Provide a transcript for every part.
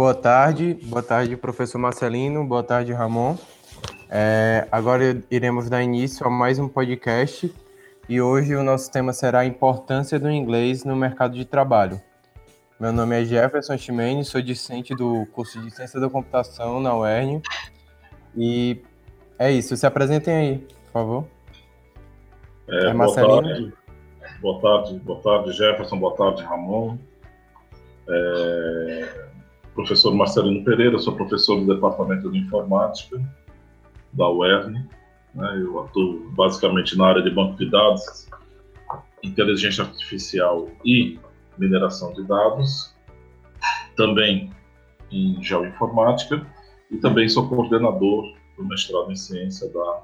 Boa tarde, boa tarde, professor Marcelino, boa tarde, Ramon. É, agora iremos dar início a mais um podcast e hoje o nosso tema será a importância do inglês no mercado de trabalho. Meu nome é Jefferson Chimene, sou discente do curso de Ciência da Computação na UERN e é isso, se apresentem aí, por favor. É, é boa tarde, boa tarde, boa tarde, Jefferson, boa tarde, Ramon. É, professor Marcelino Pereira, sou professor do Departamento de Informática da UERN. Né, eu atuo basicamente na área de banco de dados, inteligência artificial e mineração de dados, também em geoinformática e também sou coordenador do mestrado em ciência da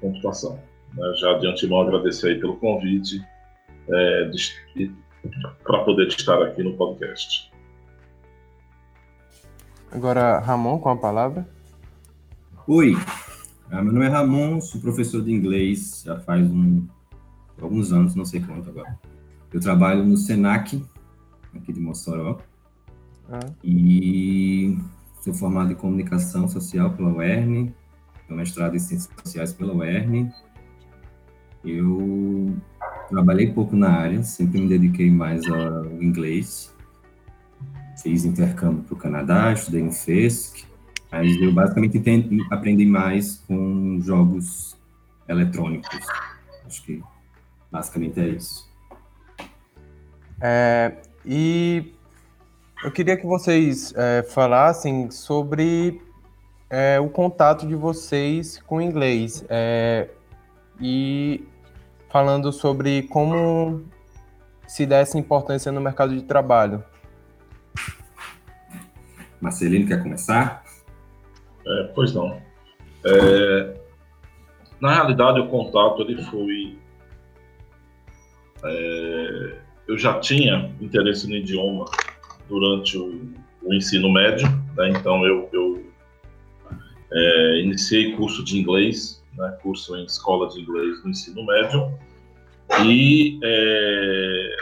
computação. Né, já de antemão agradecer aí pelo convite é, para poder estar aqui no podcast. Agora, Ramon, com a palavra. Oi, ah, meu nome é Ramon, sou professor de inglês já faz um, alguns anos, não sei quanto agora. Eu trabalho no SENAC, aqui de Mossoró, ah. e sou formado em comunicação social pela UERN, tenho mestrado em ciências sociais pela UERN. Eu trabalhei pouco na área, sempre me dediquei mais ao inglês, fiz intercâmbio para o Canadá, estudei no FESC, mas eu basicamente entendi, aprendi mais com jogos eletrônicos. Acho que basicamente é isso. É, e eu queria que vocês é, falassem sobre é, o contato de vocês com o inglês é, e falando sobre como se dá essa importância no mercado de trabalho. Marcelino, quer começar? É, pois não. É, na realidade, o contato ele foi. É, eu já tinha interesse no idioma durante o, o ensino médio, né? então eu, eu é, iniciei curso de inglês, né? curso em escola de inglês no ensino médio, e é,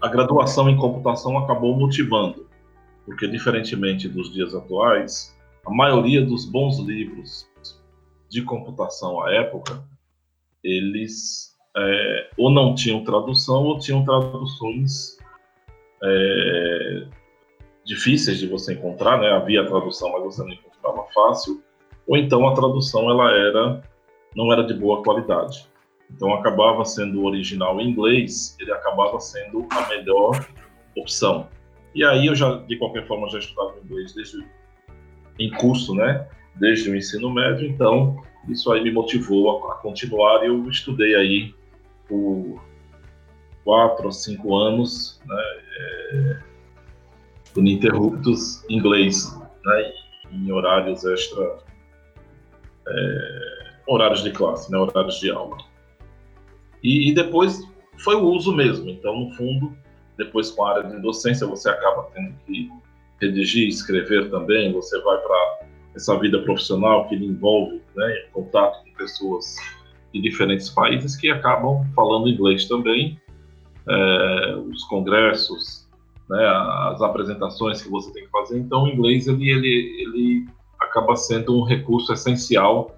a graduação em computação acabou motivando porque diferentemente dos dias atuais, a maioria dos bons livros de computação à época, eles é, ou não tinham tradução ou tinham traduções é, difíceis de você encontrar, né? Havia tradução, mas você não encontrava fácil, ou então a tradução ela era não era de boa qualidade. Então acabava sendo o original em inglês, ele acabava sendo a melhor opção. E aí eu já, de qualquer forma, já estudava inglês desde em curso, né? Desde o ensino médio, então isso aí me motivou a, a continuar e eu estudei aí por quatro ou cinco anos, né? É, ininterruptos inglês, né? Em horários extra, é, horários de classe, né? Horários de aula. E, e depois foi o uso mesmo. Então, no fundo, depois com a área de docência você acaba tendo que redigir, escrever também, você vai para essa vida profissional que envolve né, contato com pessoas de diferentes países que acabam falando inglês também, é, os congressos, né, as apresentações que você tem que fazer. Então, o inglês ele, ele, ele acaba sendo um recurso essencial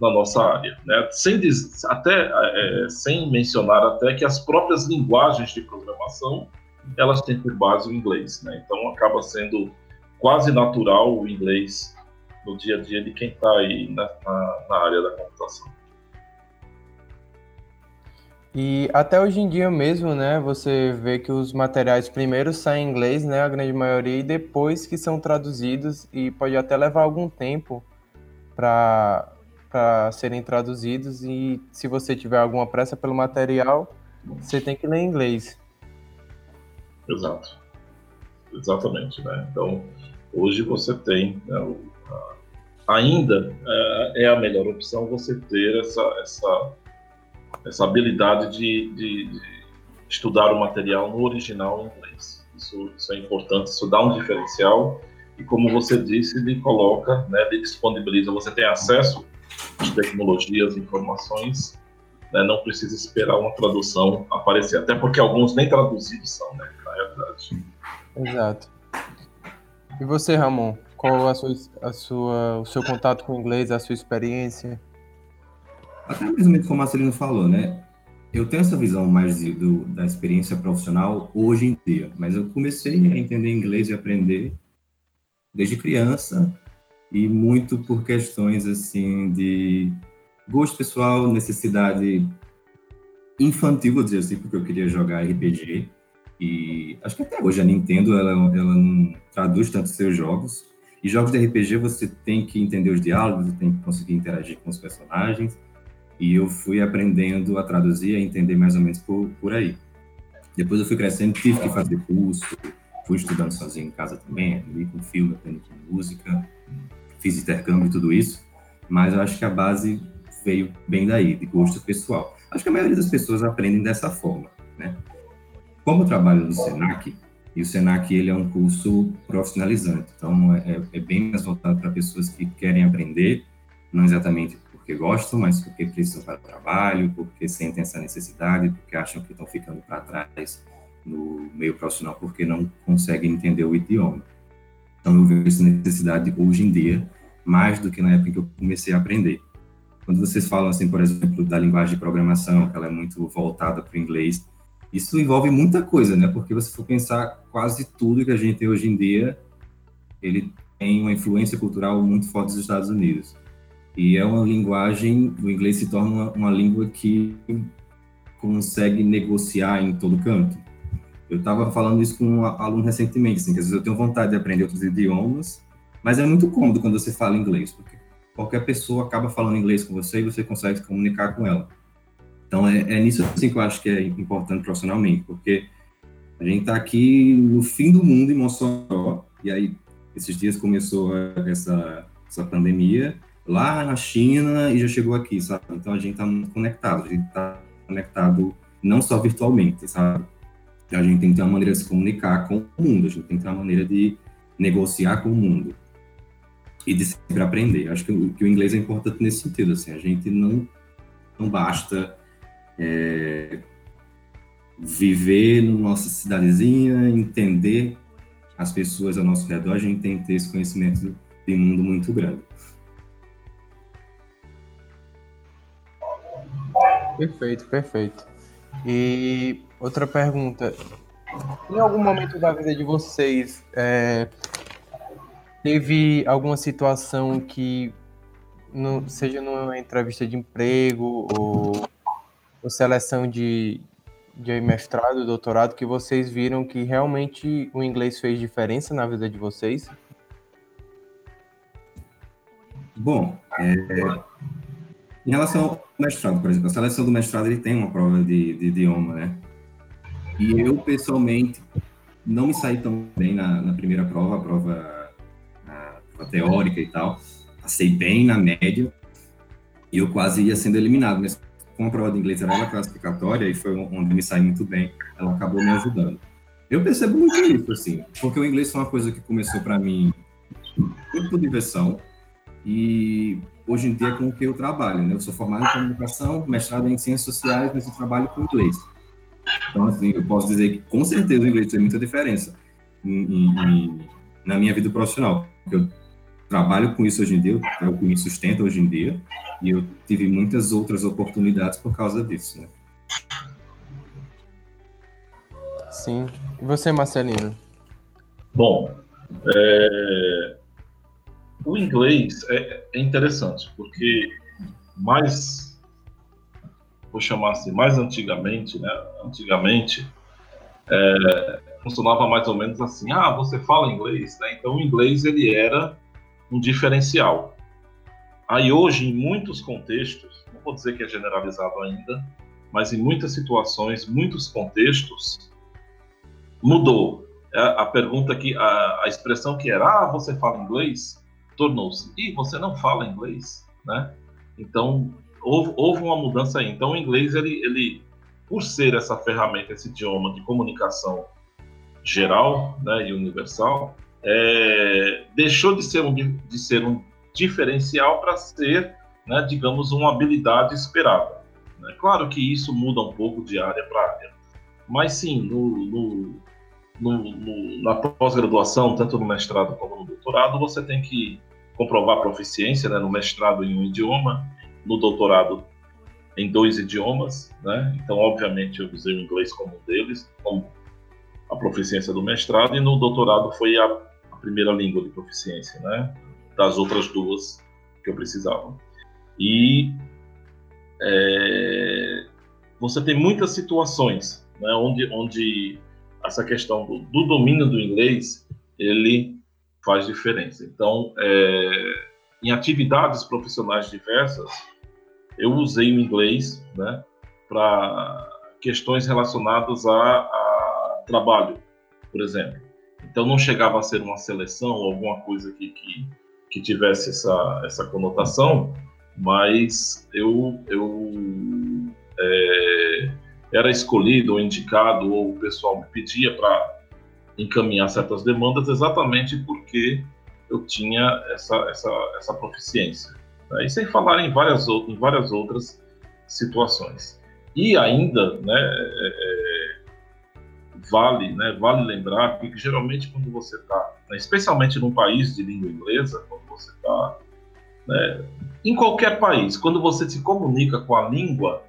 na nossa área, né? Sem até é, sem mencionar até que as próprias linguagens de programação elas têm por base o inglês, né? Então acaba sendo quase natural o inglês no dia a dia de quem está aí na, na, na, área da computação. E até hoje em dia mesmo, né, você vê que os materiais primeiro saem em inglês, né, a grande maioria, e depois que são traduzidos, e pode até levar algum tempo para para serem traduzidos e se você tiver alguma pressa pelo material, você tem que ler em inglês. Exato. Exatamente, né? Então, hoje você tem né, o, a, ainda é, é, a melhor opção você ter essa essa essa habilidade de, de, de estudar o material no original em inglês. Isso, isso, é importante, isso dá um diferencial e como você disse, ele coloca, né, ele disponibiliza, você tem acesso às tecnologias, informações, né, não precisa esperar uma tradução aparecer, até porque alguns nem traduzidos são, né? verdade. Exato. E você, Ramon? Qual a sua, a sua, o seu contato com o inglês, a sua experiência? Até mesmo como o Marcelino falou, né? Eu tenho essa visão mais de, do, da experiência profissional hoje em dia, mas eu comecei a entender inglês e aprender desde criança e muito por questões assim de gosto pessoal, necessidade infantil, vou dizer assim, porque eu queria jogar RPG e acho que até hoje a Nintendo ela, ela não traduz tanto seus jogos. E jogos de RPG você tem que entender os diálogos, você tem que conseguir interagir com os personagens. E eu fui aprendendo a traduzir, a entender mais ou menos por, por aí. Depois eu fui crescendo, tive que fazer curso, fui estudando sozinho em casa também, li com filme, aprendendo com música, fiz intercâmbio e tudo isso, mas eu acho que a base veio bem daí, de gosto pessoal. Acho que a maioria das pessoas aprendem dessa forma, né? Como eu trabalho no Senac, e o Senac ele é um curso profissionalizante, então é, é bem mais voltado para pessoas que querem aprender, não exatamente porque gostam, mas porque precisam para o trabalho, porque sentem essa necessidade, porque acham que estão ficando para trás no meio profissional porque não conseguem entender o idioma. Então eu vejo essa necessidade hoje em dia mais do que na época que eu comecei a aprender. Quando vocês falam assim, por exemplo, da linguagem de programação, que ela é muito voltada para o inglês, isso envolve muita coisa, né? Porque você for pensar quase tudo que a gente tem hoje em dia, ele tem uma influência cultural muito forte dos Estados Unidos. E é uma linguagem, o inglês se torna uma, uma língua que consegue negociar em todo canto. Eu estava falando isso com um aluno recentemente, assim, que às vezes eu tenho vontade de aprender outros idiomas, mas é muito cômodo quando você fala inglês, porque qualquer pessoa acaba falando inglês com você e você consegue se comunicar com ela. Então é, é nisso assim, que eu acho que é importante profissionalmente, porque a gente está aqui no fim do mundo em Mossoró, e aí esses dias começou essa, essa pandemia, lá na China e já chegou aqui, sabe? Então a gente está muito conectado, a gente está conectado não só virtualmente, sabe? A gente tem que ter uma maneira de se comunicar com o mundo, a gente tem que ter uma maneira de negociar com o mundo e de sempre aprender. Acho que o, que o inglês é importante nesse sentido, assim, a gente não, não basta é, viver na nossa cidadezinha, entender as pessoas ao nosso redor, a gente tem que ter esse conhecimento de mundo muito grande. Perfeito, perfeito. E outra pergunta. Em algum momento da vida de vocês, é, teve alguma situação que, no, seja numa entrevista de emprego ou, ou seleção de, de mestrado, doutorado, que vocês viram que realmente o inglês fez diferença na vida de vocês? Bom, é, em relação ao mestrado, por exemplo, a seleção do mestrado ele tem uma prova de, de idioma, né? E eu, pessoalmente, não me saí tão bem na, na primeira prova, a prova, a teórica e tal. Passei bem na média e eu quase ia sendo eliminado, mas como a prova de inglês era ela classificatória e foi onde me saí muito bem, ela acabou me ajudando. Eu percebo muito isso, assim, porque o inglês foi uma coisa que começou para mim muito por diversão e hoje em dia com o que eu trabalho. Né? Eu sou formado em comunicação, mestrado em ciências sociais, mas eu trabalho com inglês. Então, assim, eu posso dizer que com certeza o inglês tem muita diferença em, em, na minha vida profissional. Eu trabalho com isso hoje em dia, é o que me sustenta hoje em dia, e eu tive muitas outras oportunidades por causa disso. Né? Sim. E você, Marcelino? Bom, é, o inglês é, é interessante, porque mais, vou chamar assim, mais antigamente, né? Antigamente, é, funcionava mais ou menos assim, ah, você fala inglês, né? Então o inglês ele era um diferencial. Aí hoje, em muitos contextos, não vou dizer que é generalizado ainda, mas em muitas situações, muitos contextos, mudou. É, a pergunta que, a, a expressão que era, ah, você fala inglês, tornou-se, e você não fala inglês, né? Então, houve, houve uma mudança aí. Então, o inglês, ele, ele, por ser essa ferramenta, esse idioma de comunicação geral né, e universal, é, deixou de ser um, de ser um diferencial para ser, né, digamos, uma habilidade esperada. Né? Claro que isso muda um pouco de área para área, mas sim, no, no, no, no, na pós-graduação, tanto no mestrado como no doutorado, você tem que comprovar proficiência, né, no mestrado em um idioma, no doutorado em dois idiomas, né? Então, obviamente, eu usei o inglês como um deles, como a proficiência do mestrado, e no doutorado foi a, a primeira língua de proficiência, né? Das outras duas que eu precisava. E é, você tem muitas situações né, onde, onde essa questão do, do, domínio do inglês ele faz diferença. Então, é, em atividades profissionais diversas, eu usei o inglês né, para questões relacionadas a, a, trabalho, por exemplo. Então, não chegava a ser uma seleção ou alguma coisa que, que, que tivesse essa, essa conotação, mas eu, eu é, era escolhido ou indicado, ou o pessoal me pedia para encaminhar certas demandas exatamente porque eu tinha essa, essa, essa proficiência. Né? E sem falar em várias, em várias outras situações. E ainda, né, é, é, vale, né, vale lembrar que geralmente quando você está, né, especialmente num país de língua inglesa, quando você está né, em qualquer país, quando você se comunica com a língua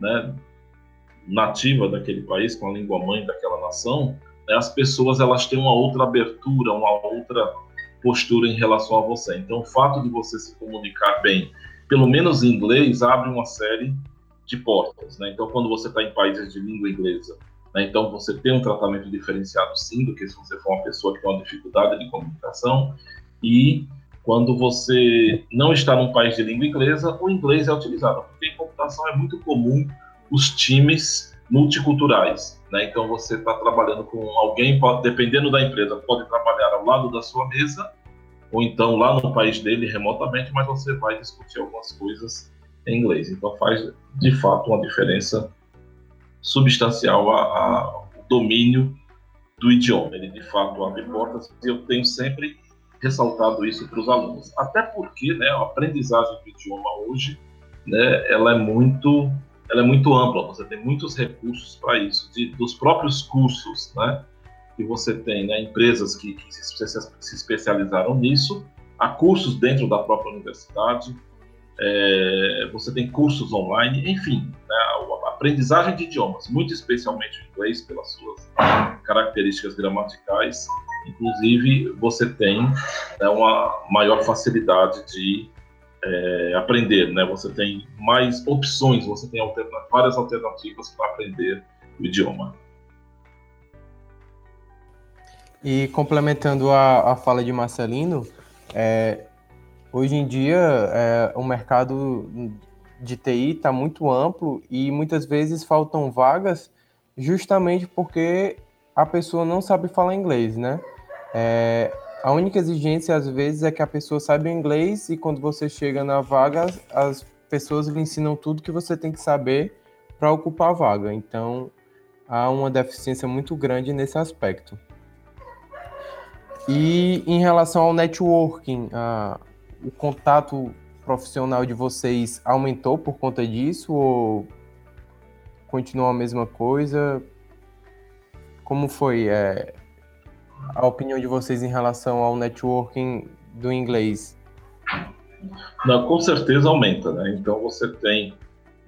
né, nativa daquele país, com a língua mãe daquela nação, né, as pessoas elas têm uma outra abertura, uma outra postura em relação a você. Então, o fato de você se comunicar bem, pelo menos em inglês, abre uma série de portas. Né? Então, quando você está em países de língua inglesa, né, então você tem um tratamento diferenciado, sim, do que se você for uma pessoa que tem uma dificuldade de comunicação. E quando você não está num país de língua inglesa, o inglês é utilizado, porque em computação é muito comum os times multiculturais. Né? Então você está trabalhando com alguém, dependendo da empresa, pode trabalhar ao lado da sua mesa, ou então lá no país dele remotamente, mas você vai discutir algumas coisas em inglês. Então faz de fato uma diferença substancial ao domínio do idioma. Ele de fato abre portas e eu tenho sempre ressaltado isso para os alunos. Até porque né, a aprendizagem do idioma hoje né, ela é muito ela é muito ampla, você tem muitos recursos para isso, de, dos próprios cursos, né, que você tem, né, empresas que, que se, se, especializaram nisso, há cursos dentro da própria universidade, é, você tem cursos online, enfim, né, a aprendizagem de idiomas, muito especialmente o inglês, pelas suas características gramaticais, inclusive você tem né, uma maior facilidade de é, aprender, né? Você tem mais opções, você tem várias alternativas para aprender o idioma. E complementando a, a fala de Marcelino, é, hoje em dia é, o mercado de TI está muito amplo e muitas vezes faltam vagas justamente porque a pessoa não sabe falar inglês, né? É, a única exigência, às vezes, é que a pessoa saiba inglês e quando você chega na vaga, as pessoas lhe ensinam tudo que você tem que saber para ocupar a vaga. Então, há uma deficiência muito grande nesse aspecto. E em relação ao networking, a, o contato profissional de vocês aumentou por conta disso ou continua a mesma coisa? Como foi? É, a opinião de vocês em relação ao networking do inglês? Não, com certeza aumenta, né? Então você tem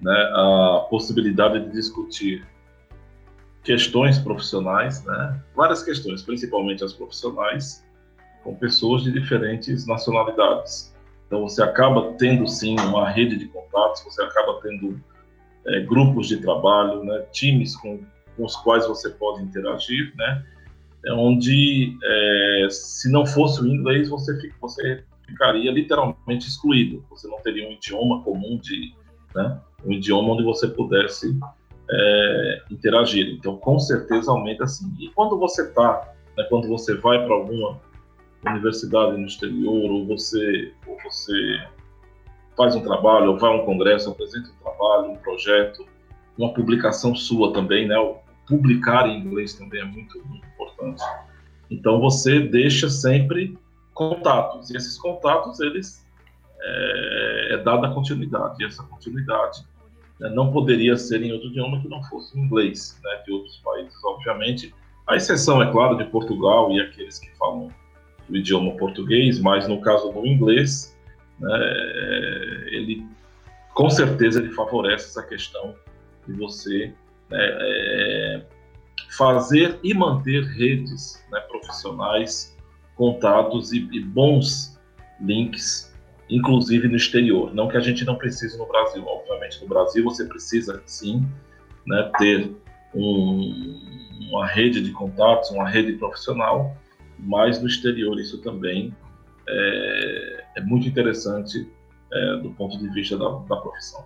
né, a possibilidade de discutir questões profissionais, né? Várias questões, principalmente as profissionais, com pessoas de diferentes nacionalidades. Então você acaba tendo sim uma rede de contatos, você acaba tendo é, grupos de trabalho, né? Times com, com os quais você pode interagir, né? É onde é, se não fosse o inglês você, fica, você ficaria literalmente excluído. Você não teria um idioma comum de, né, um idioma onde você pudesse é, interagir. Então, com certeza aumenta sim. E quando você está, né, quando você vai para alguma universidade no exterior ou você, ou você faz um trabalho, ou vai a um congresso, apresenta um trabalho, um projeto, uma publicação sua também, né? Publicar em inglês também é muito, muito importante. Então você deixa sempre contatos e esses contatos eles é, é dada continuidade e essa continuidade né, não poderia ser em outro idioma que não fosse o inglês, né, de outros países, obviamente. A exceção, é claro, de Portugal e aqueles que falam o idioma português, mas no caso do inglês, né, ele com certeza ele favorece essa questão de você é, fazer e manter redes né, profissionais, contatos e, e, bons links, inclusive no exterior. Não que a gente não precise no Brasil, obviamente no Brasil você precisa sim né, ter um, uma rede de contatos, uma rede profissional, mas no exterior isso também é, é muito interessante é, do ponto de vista da, da profissão.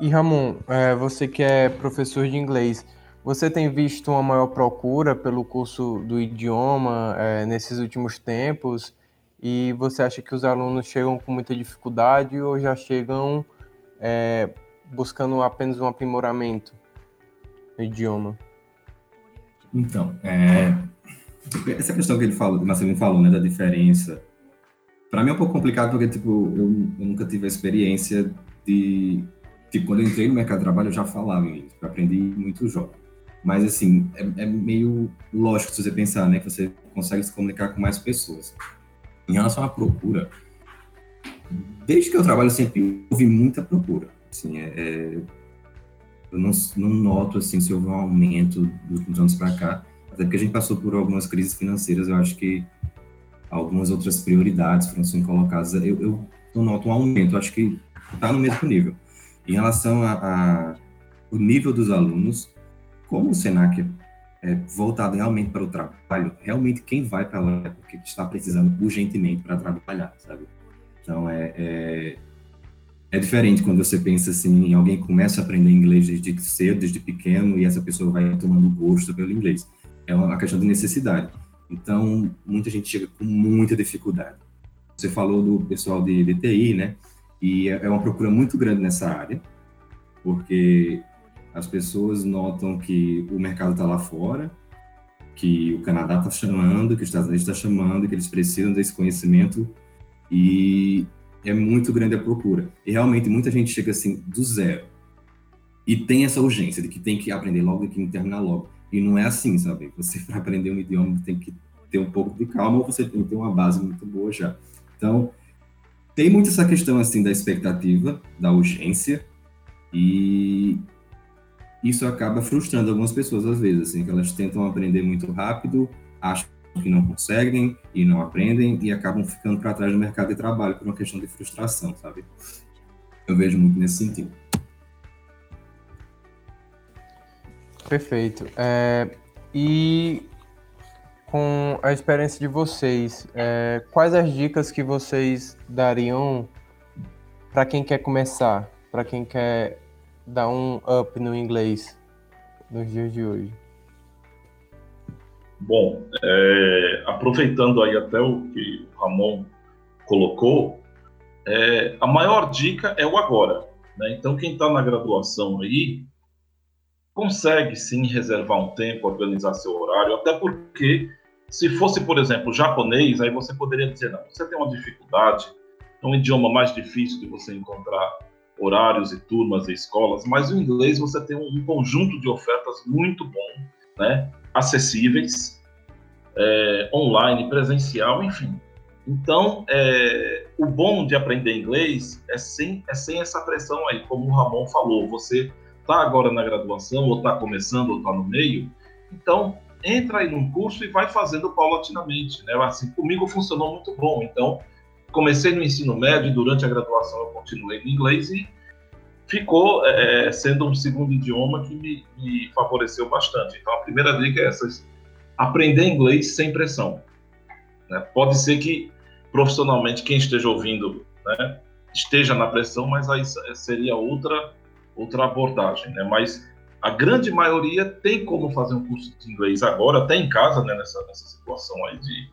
E Ramon, é, você que é professor de inglês, você tem visto uma maior procura pelo curso do idioma é, nesses últimos tempos? E você acha que os alunos chegam com muita dificuldade ou já chegam é, buscando apenas um aprimoramento no idioma? Então, é, essa questão que ele falou, que o falou, né, da diferença, para mim é um pouco complicado porque tipo eu, eu, nunca tive a experiência de tipo quando eu entrei no mercado de trabalho eu já falava inglês, eu aprendi muito jovem. Mas assim é, é, meio lógico se você pensar, né, que você consegue se comunicar com mais pessoas. Em relação à procura, desde que eu trabalho sempre houve muita procura. Assim, é, é eu não, não noto assim se houve um aumento dos últimos anos para cá, até porque a gente passou por algumas crises financeiras. Eu acho que algumas outras prioridades foram sendo colocadas. Eu, eu, eu noto um aumento, acho que está no mesmo nível. Em relação a, a, o nível dos alunos, como o Senac é voltado realmente para o trabalho, realmente quem vai para lá é porque está precisando urgentemente para trabalhar, sabe? Então é, é, é, diferente quando você pensa assim, alguém começa a aprender inglês desde cedo, desde pequeno, e essa pessoa vai tomando gosto pelo inglês. É uma questão de necessidade. Então, muita gente chega com muita dificuldade. Você falou do pessoal de, de TI, né? E é, é uma procura muito grande nessa área, porque as pessoas notam que o mercado está lá fora, que o Canadá está chamando, que os Estados Unidos está chamando, que eles precisam desse conhecimento e é muito grande a procura. E realmente muita gente chega assim do zero e tem essa urgência de que tem que aprender logo e que terminar logo. E não é assim, sabe? Você, para aprender um idioma, tem que ter um pouco de calma ou você tem que ter uma base muito boa já. Então, tem muito essa questão, assim, da expectativa, da urgência, e isso acaba frustrando algumas pessoas, às vezes, assim, que elas tentam aprender muito rápido, acham que não conseguem e não aprendem e acabam ficando para trás no mercado de trabalho por uma questão de frustração, sabe? Eu vejo muito nesse sentido. Perfeito. É, e com a experiência de vocês, é, quais as dicas que vocês dariam para quem quer começar, para quem quer dar um up no inglês nos dias de hoje? Bom, é, aproveitando aí até o que o Ramon colocou, é, a maior dica é o agora. Né? Então, quem está na graduação aí, consegue sim reservar um tempo, organizar seu horário, até porque se fosse, por exemplo, japonês, aí você poderia dizer, não, você tem uma dificuldade, é um idioma mais difícil de você encontrar horários e turmas e escolas, mas o inglês você tem um, conjunto de ofertas muito bom, né, acessíveis, é, online, presencial, enfim. Então, é, o bom de aprender inglês é sem, é sem essa pressão aí, como o Ramon falou, você está agora na graduação, ou está começando, ou está no meio, então entra aí num curso e vai fazendo paulatinamente. Né? Assim, comigo funcionou muito bom. Então, comecei no ensino médio, durante a graduação eu continuei no inglês e ficou é, sendo um segundo idioma que me, me, favoreceu bastante. Então, a primeira dica é essa: aprender inglês sem pressão. Né? Pode ser que profissionalmente quem esteja ouvindo né, esteja na pressão, mas aí seria outra outra abordagem, né? Mas a grande maioria tem como fazer um curso de inglês agora, até em casa, né? Nessa, nessa situação aí de,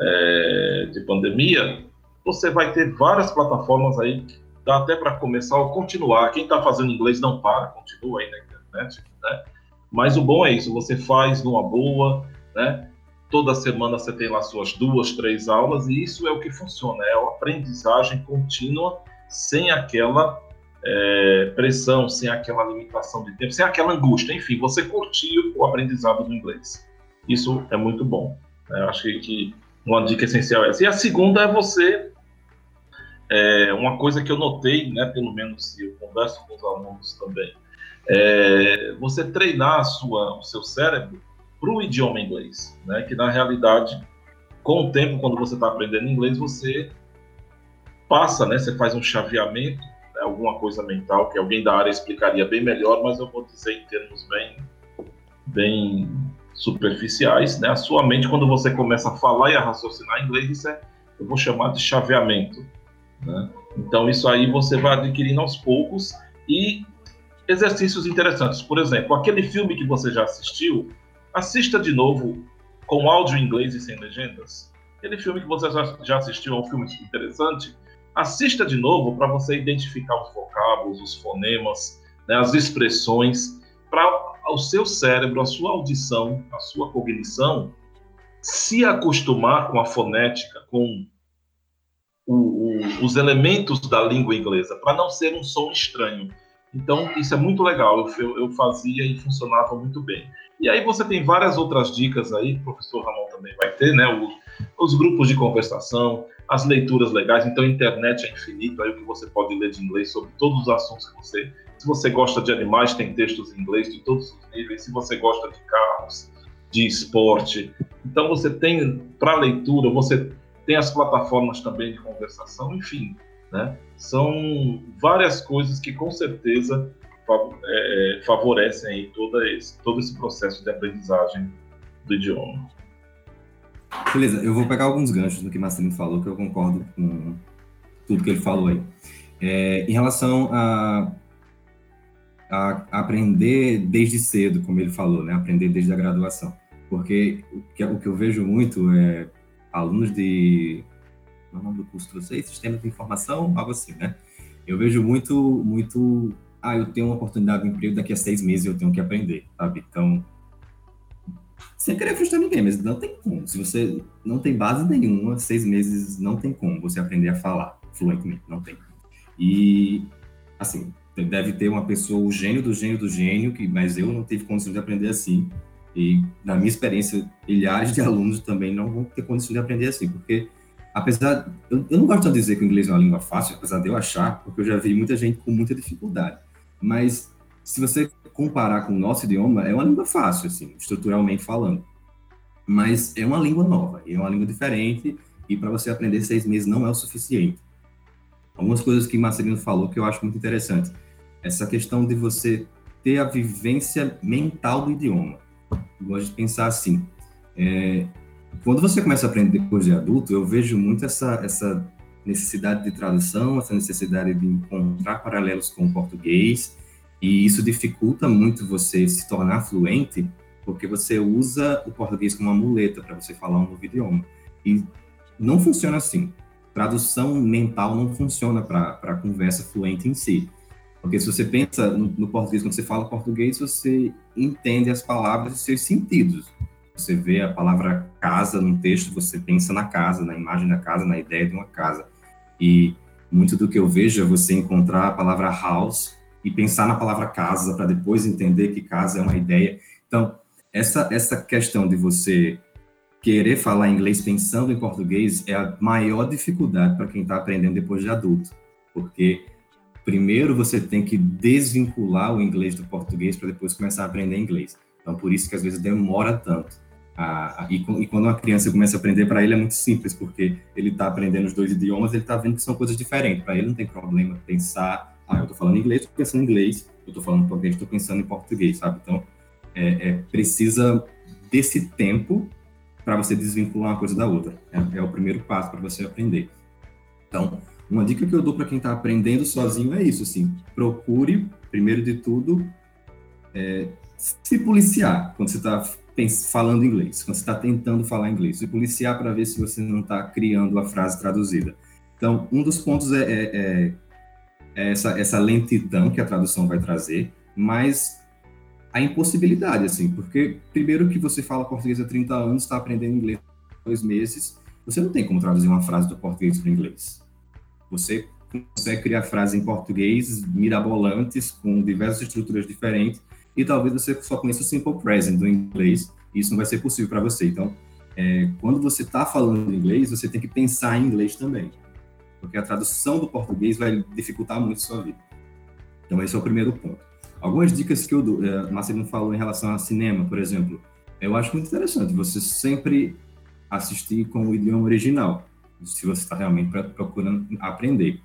é, de pandemia, você vai ter várias plataformas aí que dá até para começar ou continuar. Quem está fazendo inglês não para, continua aí na internet, né? Mas o bom é isso, você faz numa boa, né? Toda semana você tem lá suas duas, três aulas e isso é o que funciona, é a aprendizagem contínua sem aquela é, pressão, sem aquela limitação de tempo, sem aquela angústia. Enfim, você curtir o aprendizado do inglês. Isso é muito bom. Né? Eu acho que uma dica essencial é essa. E a segunda é você. É, uma coisa que eu notei, né, pelo menos eu converso com os alunos também, é você treinar sua, o seu cérebro para o idioma inglês, né? Que na realidade, com o tempo, quando você está aprendendo inglês, você passa, né? Você faz um chaveamento, alguma coisa mental que alguém da área explicaria bem melhor, mas eu vou dizer em termos bem, bem superficiais, né? A sua mente, quando você começa a falar e a raciocinar em inglês, isso é, eu vou chamar de chaveamento, né? Então isso aí você vai adquirindo aos poucos e exercícios interessantes. Por exemplo, aquele filme que você já assistiu, assista de novo com áudio em inglês e sem legendas. Aquele filme que você já assistiu é um filme interessante. Assista de novo para você identificar os vocábulos, os fonemas, né, as expressões, para o seu cérebro, a sua audição, a sua cognição se acostumar com a fonética, com o, o, os elementos da língua inglesa, para não ser um som estranho. Então, isso é muito legal. Eu, eu, fazia e funcionava muito bem. E aí você tem várias outras dicas aí, o professor Ramon também vai ter, né? Os grupos de conversação, as leituras legais. Então, a internet é infinito, aí o que você pode ler de inglês sobre todos os assuntos que você. Se você gosta de animais, tem textos em inglês de todos os níveis. Se você gosta de carros, de esporte, então você tem para leitura, você tem as plataformas também de conversação, enfim, né? São várias coisas que com certeza é, favorecem todo esse, todo esse processo de aprendizagem do idioma. Beleza, eu vou pegar alguns ganchos do que Marcelino falou, que eu concordo com tudo que ele falou aí. É, em relação a, a, aprender desde cedo, como ele falou, né? aprender desde a graduação. Porque o que, o que eu vejo muito é alunos de é o nome do curso que vocês? Sistema de Informação, algo assim, né? Eu vejo muito, muito, ah, eu tenho uma oportunidade de emprego daqui a seis meses eu tenho que aprender, sabe? Então, sem querer frustrar ninguém, mas não tem como. Se você não tem base nenhuma, seis meses não tem como você aprender a falar fluentemente, não tem. E, assim, deve ter uma pessoa, o gênio do gênio do gênio, que, mas eu não tive condição de aprender assim. E, na minha experiência, milhares de alunos também não vão ter condição de aprender assim, porque apesar, eu, eu, não gosto de dizer que o inglês é uma língua fácil, apesar de eu achar, porque eu já vi muita gente com muita dificuldade. Mas se você comparar com o nosso idioma, é uma língua fácil, assim, estruturalmente falando. Mas é uma língua nova, é uma língua diferente, e para você aprender seis meses não é o suficiente. Algumas coisas que Marcelino falou que eu acho muito interessante. Essa questão de você ter a vivência mental do idioma. Eu gosto de pensar assim. É, quando você começa a aprender depois de adulto, eu vejo muito essa, essa necessidade de tradução, essa necessidade de encontrar paralelos com o português, e isso dificulta muito você se tornar fluente, porque você usa o português como uma muleta para você falar um novo idioma. E não funciona assim. Tradução mental não funciona para a conversa fluente em si. Porque se você pensa no, no português, quando você fala português, você entende as palavras e seus sentidos. Você vê a palavra casa num texto, você pensa na casa, na imagem da casa, na ideia de uma casa. E muito do que eu vejo é você encontrar a palavra house e pensar na palavra casa para depois entender que casa é uma ideia. Então, essa essa questão de você querer falar inglês pensando em português é a maior dificuldade para quem está aprendendo depois de adulto, porque primeiro você tem que desvincular o inglês do português para depois começar a aprender inglês. Então, por isso que às vezes demora tanto. Ah, e, e, quando uma criança começa a aprender, para ele é muito simples, porque ele está aprendendo os dois idiomas, ele está vendo que são coisas diferentes. Para ele não tem problema pensar, ah, eu estou falando inglês, estou pensando em inglês, eu estou falando português, estou pensando em português, sabe? Então, é, é precisa desse tempo para você desvincular uma coisa da outra. É, é o primeiro passo para você aprender. Então, uma dica que eu dou para quem está aprendendo sozinho é isso, assim, procure, primeiro de tudo, é, se policiar quando você está falando inglês, quando você está tentando falar inglês, se policiar para ver se você não está criando a frase traduzida. Então, um dos pontos é, é, é essa, essa lentidão que a tradução vai trazer, mas a impossibilidade, assim, porque primeiro que você fala português há 30 anos, está aprendendo inglês há dois meses, você não tem como traduzir uma frase do português para o inglês. Você consegue criar frases em português mirabolantes, com diversas estruturas diferentes, e talvez você só conheça o simple present do inglês, e isso não vai ser possível para você. Então, é, quando você está falando inglês, você tem que pensar em inglês também, porque a tradução do português vai dificultar muito a sua vida. Então, esse é o primeiro ponto. Algumas dicas que eu dou, é, Marcelino falou em relação a cinema, por exemplo, eu acho muito interessante você sempre assistir com o idioma original, se você está realmente procurando aprender.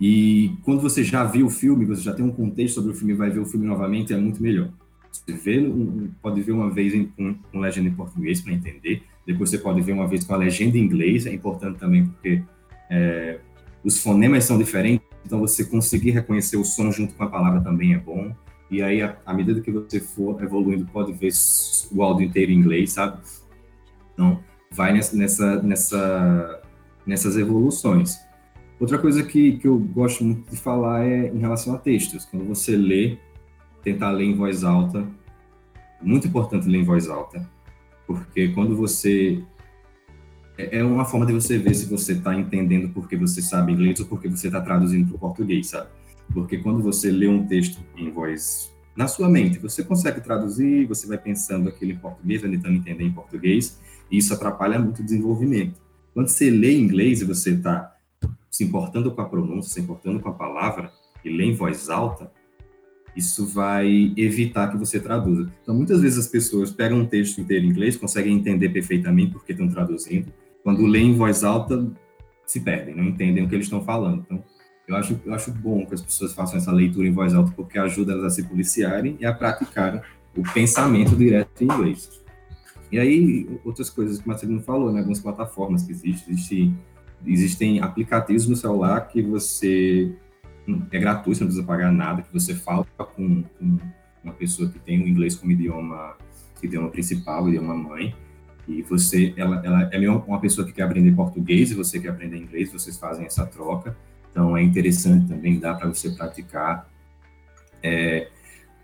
E quando você já viu o filme, você já tem um contexto sobre o filme, vai ver o filme novamente, é muito melhor. Você vê, pode ver uma vez com, com legenda em português para entender, depois você pode ver uma vez com a legenda em inglês, é importante também porque é, os fonemas são diferentes, então você conseguir reconhecer o som junto com a palavra também é bom. E aí, à medida que você for evoluindo, pode ver o áudio inteiro em inglês, sabe? Então, vai nessa, nessa, nessa nessas evoluções. Outra coisa que, que eu gosto muito de falar é em relação a textos. Quando você lê, tentar ler em voz alta. Muito importante ler em voz alta, porque quando você é, é uma forma de você ver se você está entendendo porque você sabe inglês ou porque você está traduzindo para o português, sabe? Porque quando você lê um texto em voz na sua mente, você consegue traduzir, você vai pensando aquilo em português, vai tentando entender em português, e isso atrapalha muito o desenvolvimento. Quando você lê em inglês e você está se importando com a pronúncia, se importando com a palavra, e lê em voz alta, isso vai evitar que você traduza. Então, muitas vezes as pessoas pegam um texto inteiro em inglês, conseguem entender perfeitamente porque estão traduzindo. Quando lêem em voz alta, se perdem, não entendem o que eles estão falando. Então, eu acho, eu acho bom que as pessoas façam essa leitura em voz alta porque ajuda elas a se policiarem e a praticarem o pensamento direto em inglês. E aí, outras coisas que o Marcelino falou, né? Algumas plataformas que existem. Existe, existem aplicativos no celular que você... É gratuito, não precisa pagar nada, que você fala com, com uma pessoa que tem o inglês como idioma, idioma principal, idioma mãe, e você, ela, ela é uma pessoa que quer aprender português e você quer aprender inglês, vocês fazem essa troca. Então, é interessante também, dá para você praticar. É,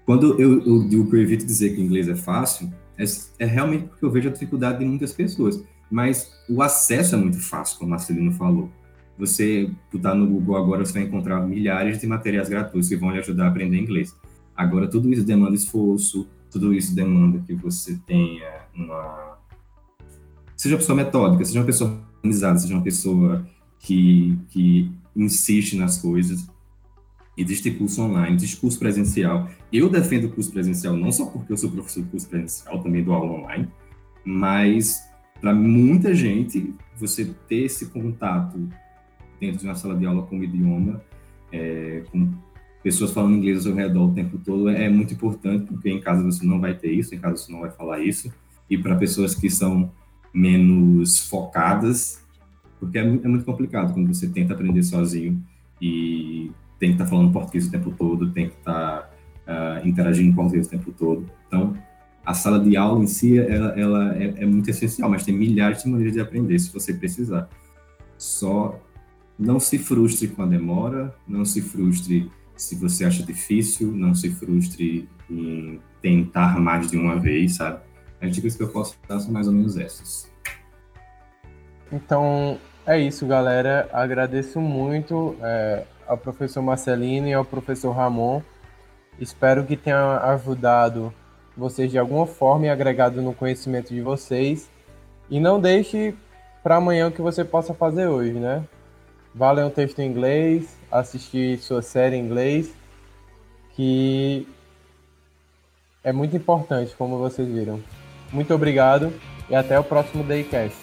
quando eu, eu digo que eu evito dizer que inglês é fácil, é, é, realmente porque eu vejo a dificuldade de muitas pessoas. Mas o acesso é muito fácil, como Marcelino falou. Você botar no Google agora, você vai encontrar milhares de materiais gratuitos que vão lhe ajudar a aprender inglês. Agora, tudo isso demanda esforço, tudo isso demanda que você tenha uma. Seja uma pessoa metódica, seja uma pessoa organizada, seja uma pessoa que, que insiste nas coisas. Existe curso online, existe curso presencial. Eu defendo o curso presencial não só porque eu sou professor de curso presencial, também dou aula online, mas para muita gente, você ter esse contato dentro de uma sala de aula com o idioma, é, com pessoas falando inglês ao redor o tempo todo, é muito importante, porque em casa você não vai ter isso, em casa você não vai falar isso. E para pessoas que são menos focadas, porque é, é muito complicado quando você tenta aprender sozinho e tem que estar tá falando português o tempo todo, tem que estar tá, uh, interagindo em português o tempo todo. Então, a sala de aula em si, ela, ela é, é, muito essencial, mas tem milhares de maneiras de aprender se você precisar. Só não se frustre com a demora, não se frustre se você acha difícil, não se frustre em tentar mais de uma vez, sabe? As dicas que eu posso dar são mais ou menos essas. Então, é isso, galera. Agradeço muito. É ao professor Marcelino e ao professor Ramon. Espero que tenha ajudado vocês de alguma forma e agregado no conhecimento de vocês. E não deixe para amanhã o que você possa fazer hoje, né? Vá ler um texto em inglês, assistir sua série em inglês, que é muito importante, como vocês viram. Muito obrigado e até o próximo Daycast.